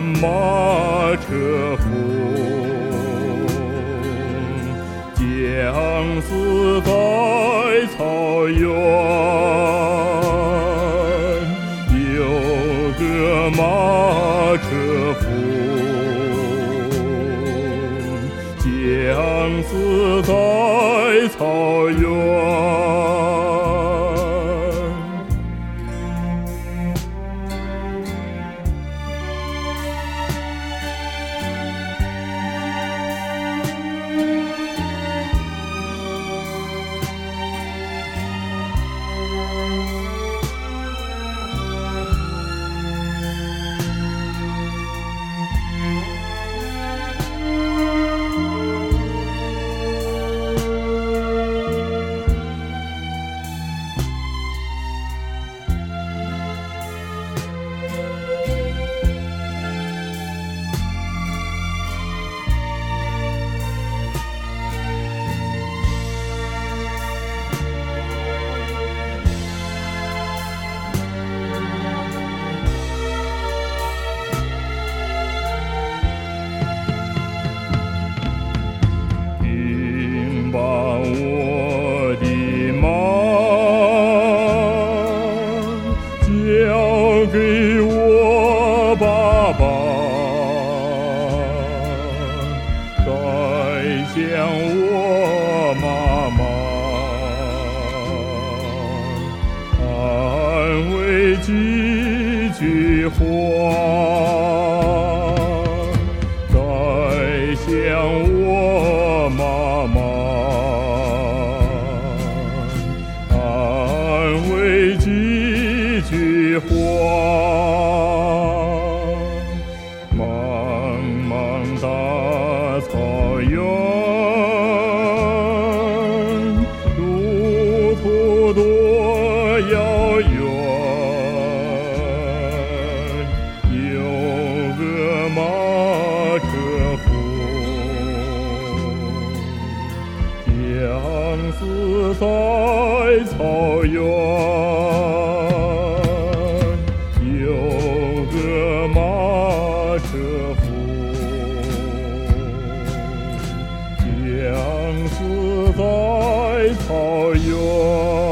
马车夫，将死在草原。有个马车夫，将死在草原。给我爸爸，再向我妈妈安慰草原，路途多遥远。有个马车夫，将死在草原。有个马 your